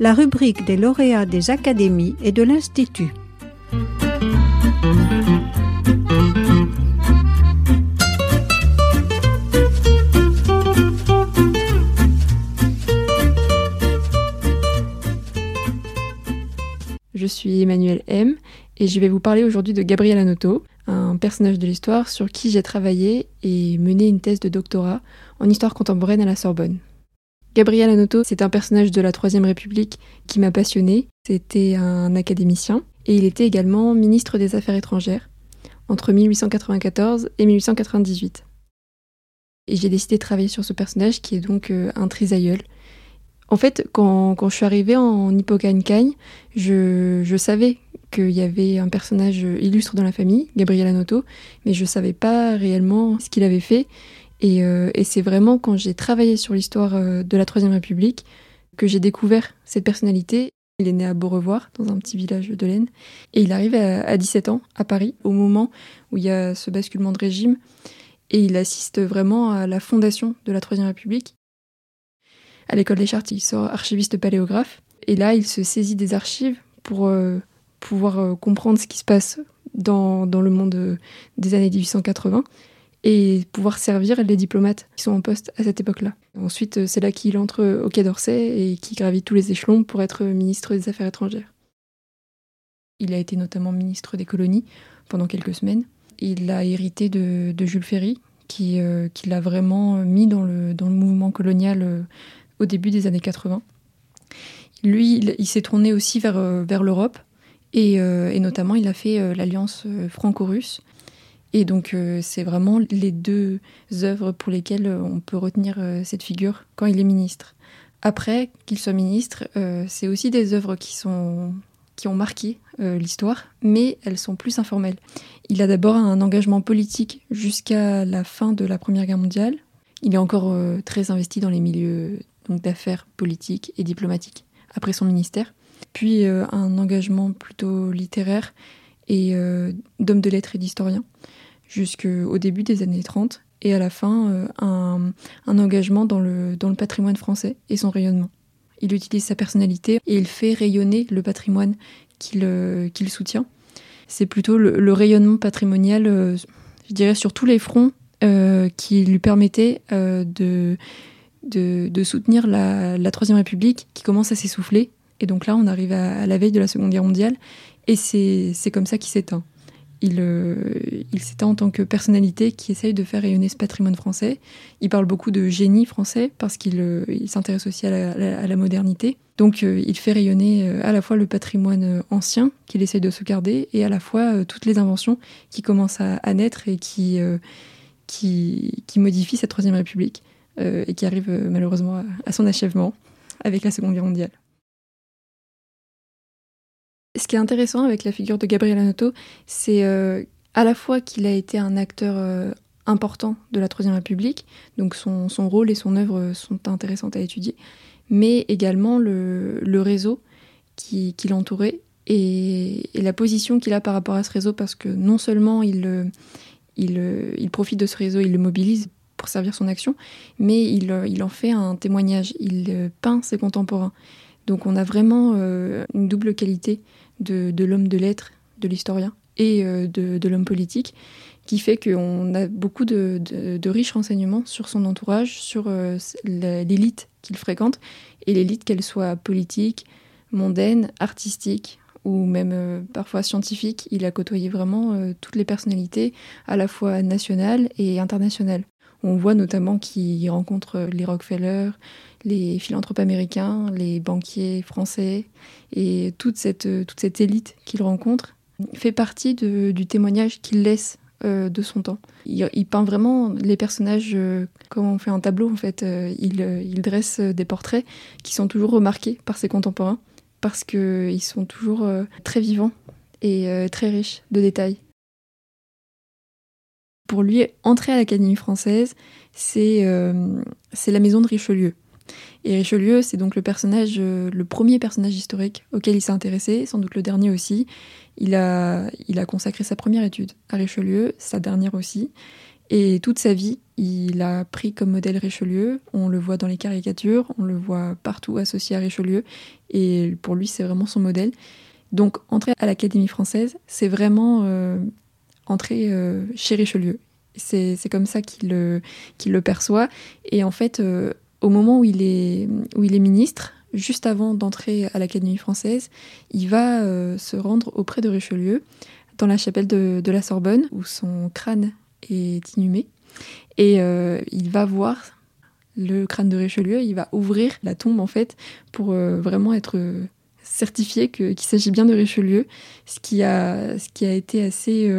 la rubrique des lauréats des académies et de l'Institut. Je suis Emmanuel M et je vais vous parler aujourd'hui de Gabriel Anoto, un personnage de l'histoire sur qui j'ai travaillé et mené une thèse de doctorat en histoire contemporaine à la Sorbonne. Gabriel Anoto, c'est un personnage de la Troisième République qui m'a passionné. C'était un académicien et il était également ministre des Affaires étrangères entre 1894 et 1898. Et j'ai décidé de travailler sur ce personnage qui est donc euh, un trisaïeul. En fait, quand, je suis arrivée en Hippocagne-Cagne, je, je savais qu'il y avait un personnage illustre dans la famille, Gabriel Anoto, mais je ne savais pas réellement ce qu'il avait fait. Euh, et, c'est vraiment quand j'ai travaillé sur l'histoire euh, de la Troisième République que j'ai découvert cette personnalité. Il est né à Beaurevoir, dans un petit village de l'Aisne, et il arrive à, 17 ans à Paris, au moment où il y a ce basculement de régime, et il assiste vraiment à la fondation de la Troisième République. À l'école des chartes, il sort archiviste paléographe, et là, il se saisit des archives pour euh, pouvoir comprendre ce qui se passe dans, dans le monde des années 1880 et pouvoir servir les diplomates qui sont en poste à cette époque-là. Ensuite, euh, c'est là qu'il entre au Quai d'Orsay et qui gravit tous les échelons pour être ministre des Affaires étrangères. Il a été notamment ministre des colonies pendant quelques semaines. Il a hérité de, Jules Ferry, qui, euh, l'a vraiment mis dans le, mouvement colonial euh, au début des années 80. Lui, il, s'est tourné aussi vers, vers l'Europe, et, notamment il a fait l'alliance franco-russe et donc euh, c'est vraiment les deux œuvres pour lesquelles euh, on peut retenir euh, cette figure quand il est ministre. Après qu'il soit ministre, c'est aussi des œuvres qui, sont, qui ont marqué l'histoire, mais elles sont plus informelles. Il a d'abord un engagement politique jusqu'à la fin de la Première Guerre mondiale. Il est encore très investi dans les milieux d'affaires politiques et diplomatiques après son ministère. Puis un engagement plutôt littéraire et d'homme de lettres et d'historien jusqu'au début des années 30 et à la fin euh, un, engagement dans le, dans le patrimoine français et son rayonnement. Il utilise sa personnalité et il fait rayonner le patrimoine qu'il euh, soutient. C'est plutôt le, rayonnement patrimonial, euh, je dirais, sur tous les fronts qui lui permettait de, de, soutenir la, la Troisième République qui commence à s'essouffler. Et donc là, on arrive à, à la veille de la Seconde Guerre mondiale et c'est comme ça qu'il s'éteint il, euh, il s'étend en tant que personnalité qui essaye de faire rayonner ce patrimoine français. Il parle beaucoup de génie français parce qu'il euh, s'intéresse aussi à la, modernité. Donc euh, il fait rayonner à la fois le patrimoine ancien qu'il essaye de se garder et à la fois toutes les inventions qui commencent à, naître et qui, qui, qui, modifient cette Troisième République et qui arrivent malheureusement à son achèvement avec la Seconde Guerre mondiale. Ce qui est intéressant avec la figure de Gabriel Anoto, c'est euh, à la fois qu'il a été un acteur euh, important de la Troisième République, donc son, rôle et son œuvre sont intéressantes à étudier, mais également le, réseau qui, l'entourait et, la position qu'il a par rapport à ce réseau, parce que non seulement il, euh, profite de ce réseau, il le mobilise pour servir son action, mais il en fait un témoignage, il peint ses contemporains. Donc on a vraiment une double qualité de, l'homme de lettres, de l'historien et euh, de, l'homme politique, qui fait qu'on a beaucoup de, riches renseignements sur son entourage, sur euh, l'élite qu'il fréquente, et l'élite qu'elle soit politique, mondaine, artistique ou même euh, parfois scientifique. Il a côtoyé vraiment toutes les personnalités, à la fois nationales et internationales. On voit notamment qu'il rencontre les Rockefeller, les philanthropes américains, les banquiers français et toute cette, toute cette élite qu'il rencontre fait partie du témoignage qu'il laisse euh, de son temps. Il, peint vraiment les personnages euh, comme on fait un tableau en fait. Euh, il, il, dresse des portraits qui sont toujours remarqués par ses contemporains parce qu'ils sont toujours très vivants et très riches de détails. Pour lui, entrer à l'Académie française, c'est la maison de Richelieu. Et Richelieu, c'est donc le personnage, euh, le premier personnage historique auquel il s'est intéressé, sans doute le dernier aussi. Il a, il a consacré sa première étude à Richelieu, sa dernière aussi. Et toute sa vie, il a pris comme modèle Richelieu. On le voit dans les caricatures, on le voit partout associé à Richelieu. Et pour lui, c'est vraiment son modèle. Donc, entrer à l'Académie française, c'est vraiment euh, entrer euh, chez Richelieu. C'est comme ça qu'il le, le, perçoit. Et en fait, euh, au moment où il, est, où il est ministre, juste avant d'entrer à l'Académie française, il va se rendre auprès de Richelieu dans la chapelle de, de, la Sorbonne, où son crâne est inhumé. Et il va voir le crâne de Richelieu, il va ouvrir la tombe en fait pour vraiment être certifié qu'il s'agit bien de Richelieu, ce qui a, ce qui a été assez.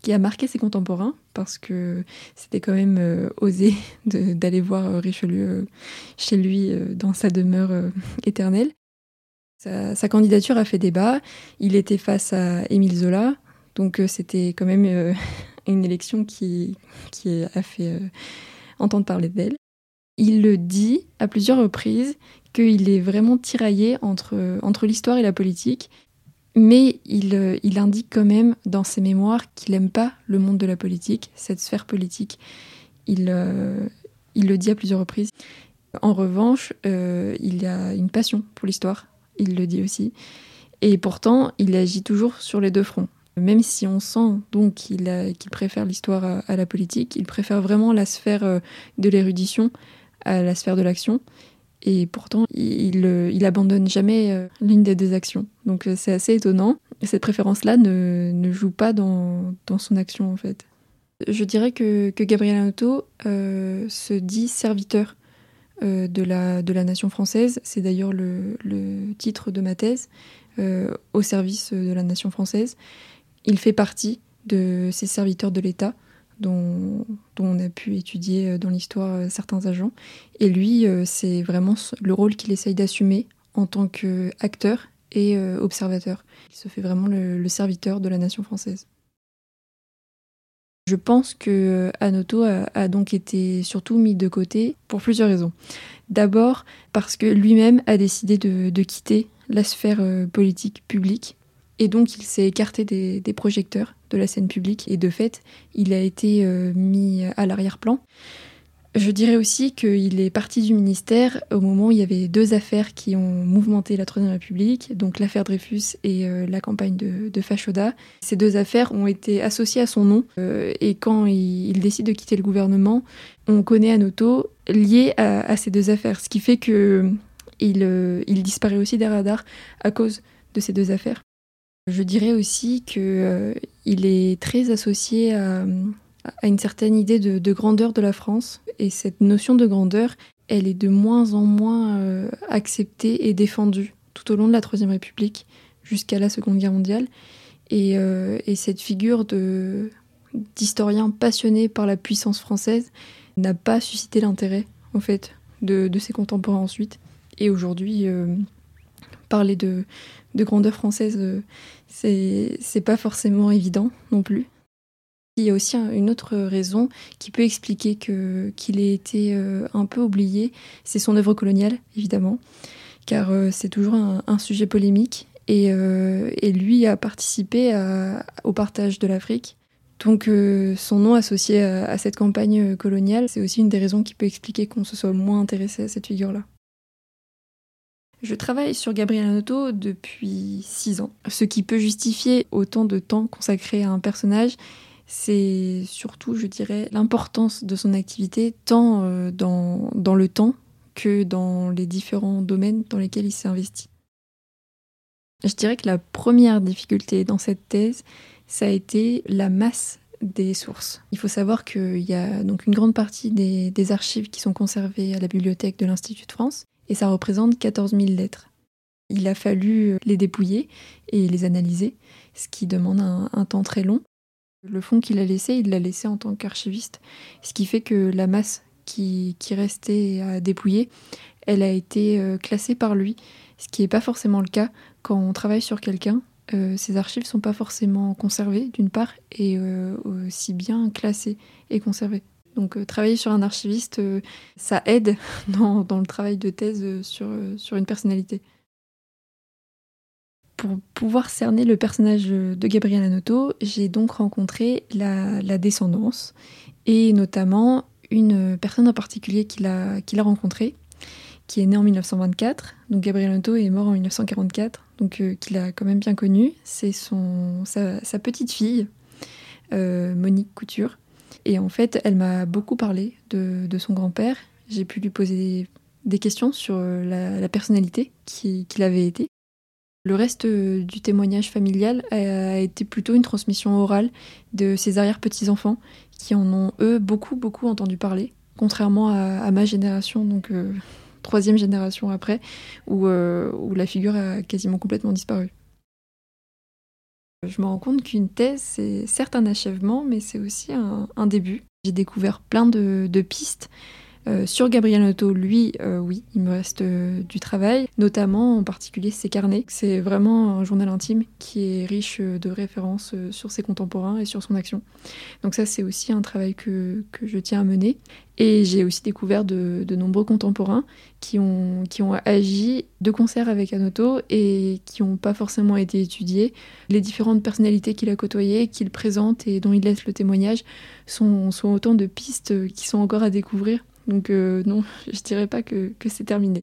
Euh, qui a marqué ses contemporains, parce que c'était quand même euh, osé d'aller voir euh, Richelieu chez lui dans sa demeure éternelle. Sa, candidature a fait débat. Il était face à Émile Zola, donc c'était quand même une élection qui, a fait entendre parler d'elle. Il le dit à plusieurs reprises qu'il est vraiment tiraillé entre l'histoire et la politique, mais il, il, indique quand même dans ses mémoires qu'il n'aime pas le monde de la politique, cette sphère politique. Il, euh, le dit à plusieurs reprises. En revanche, euh, il a une passion pour l'histoire, il le dit aussi. Et pourtant, il agit toujours sur les deux fronts. Même si on sent donc qu'il préfère l'histoire à, la politique, il préfère vraiment la sphère euh, de l'érudition à la sphère de l'action. Et pourtant, il, il abandonne jamais euh, l'une des deux actions. Donc euh, c'est assez étonnant. Cette préférence-là ne, joue pas dans, son action, en fait. Je dirais que, Gabriel Anotto euh, se dit serviteur de, la, nation française. C'est d'ailleurs le, le, titre de ma thèse, au service de la nation française. Il fait partie de ces serviteurs de l'État dont, on a pu étudier euh, dans l'histoire euh, certains agents. Et lui, euh, c'est vraiment le rôle qu'il essaye d'assumer en tant qu'acteur et observateur. Il se fait vraiment le, serviteur de la nation française. Je pense que Anoto a, donc été surtout mis de côté pour plusieurs raisons. D'abord parce que lui-même a décidé de, quitter la sphère politique publique et donc il s'est écarté des projecteurs de la scène publique et de fait, il a été euh, mis à l'arrière-plan. Je dirais aussi qu'il est parti du ministère au moment où il y avait deux affaires qui ont mouvementé la Troisième République, donc l'affaire Dreyfus et euh, la campagne de, de, Fachoda. Ces deux affaires ont été associées à son nom euh, et quand il, décide de quitter le gouvernement, on connaît Anoto lié à, ces deux affaires, ce qui fait que il, il disparaît aussi des radars à cause de ces deux affaires. Je dirais aussi qu'il euh, est très associé à, une certaine idée de, grandeur de la France. Et cette notion de grandeur, elle est de moins en moins euh, acceptée et défendue tout au long de la Troisième République jusqu'à la Seconde Guerre mondiale. Et, euh, cette figure d'historien passionné par la puissance française n'a pas suscité l'intérêt, en fait, de, ses contemporains ensuite. Et aujourd'hui, parler de, de grandeur française, euh, c'est pas forcément évident non plus. Il y a aussi une autre raison qui peut expliquer qu'il ait été euh, un peu oublié, c'est son œuvre coloniale, évidemment, car euh, c'est toujours un, sujet polémique, et, lui a participé au partage de l'Afrique. Donc son nom associé à cette campagne coloniale, c'est aussi une des raisons qui peut expliquer qu'on se soit moins intéressé à cette figure-là. Je travaille sur Gabriel Anoto depuis six ans. Ce qui peut justifier autant de temps consacré à un personnage, c'est surtout, je dirais, l'importance de son activité, tant euh, dans, le temps que dans les différents domaines dans lesquels il s'est investi. Je dirais que la première difficulté dans cette thèse, ça a été la masse des sources. Il faut savoir qu'il y a donc une grande partie des, archives qui sont conservées à la bibliothèque de l'Institut de France et ça représente 14 000 lettres. Il a fallu les dépouiller et les analyser, ce qui demande un, temps très long. Le fond qu'il a laissé, il l'a laissé en tant qu'archiviste, ce qui fait que la masse qui, restait à dépouiller, elle a été euh, classée par lui, ce qui n'est pas forcément le cas quand on travaille sur quelqu'un. Euh, ces archives ne sont pas forcément conservées, d'une part, et euh, aussi bien classées et conservées. Donc euh, travailler sur un archiviste, euh, ça aide dans, le travail de thèse euh, sur, une personnalité. pour pouvoir cerner le personnage de Gabriel Anoto, j'ai donc rencontré la, descendance et notamment une personne en particulier qu'il a, rencontrée, qui est née en 1924. Donc Gabriel Anoto est mort en 1944, donc qu'il a quand même bien connu. C'est son, sa, petite fille, Monique Couture. Et en fait, elle m'a beaucoup parlé de, son grand-père. J'ai pu lui poser des questions sur la, personnalité qu'il avait été. Le reste euh, du témoignage familial a été plutôt une transmission orale de ses arrière-petits-enfants qui en ont, eux, beaucoup, beaucoup entendu parler, contrairement à, ma génération, donc euh, troisième génération après, euh, où, la figure a quasiment complètement disparu. Je me rends compte qu'une thèse, c'est certes un achèvement, mais c'est aussi un, début. J'ai découvert plein de pistes euh, sur Gabriel Noto, lui, euh, oui, il me reste euh, du travail, notamment en particulier ses carnets. C'est vraiment un journal intime qui est riche de références sur ses contemporains et sur son action. Donc ça, c'est aussi un travail que, que, je tiens à mener. Et j'ai aussi découvert de, de, nombreux contemporains qui ont, qui ont agi de concert avec Anoto et qui n'ont pas forcément été étudiés. Les différentes personnalités qu'il a côtoyées, qu'il présente et dont il laisse le témoignage sont, sont autant de pistes qui sont encore à découvrir donc euh, non, je dirais pas que, que c'est terminé.